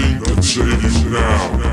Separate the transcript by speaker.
Speaker 1: nothing can save you now.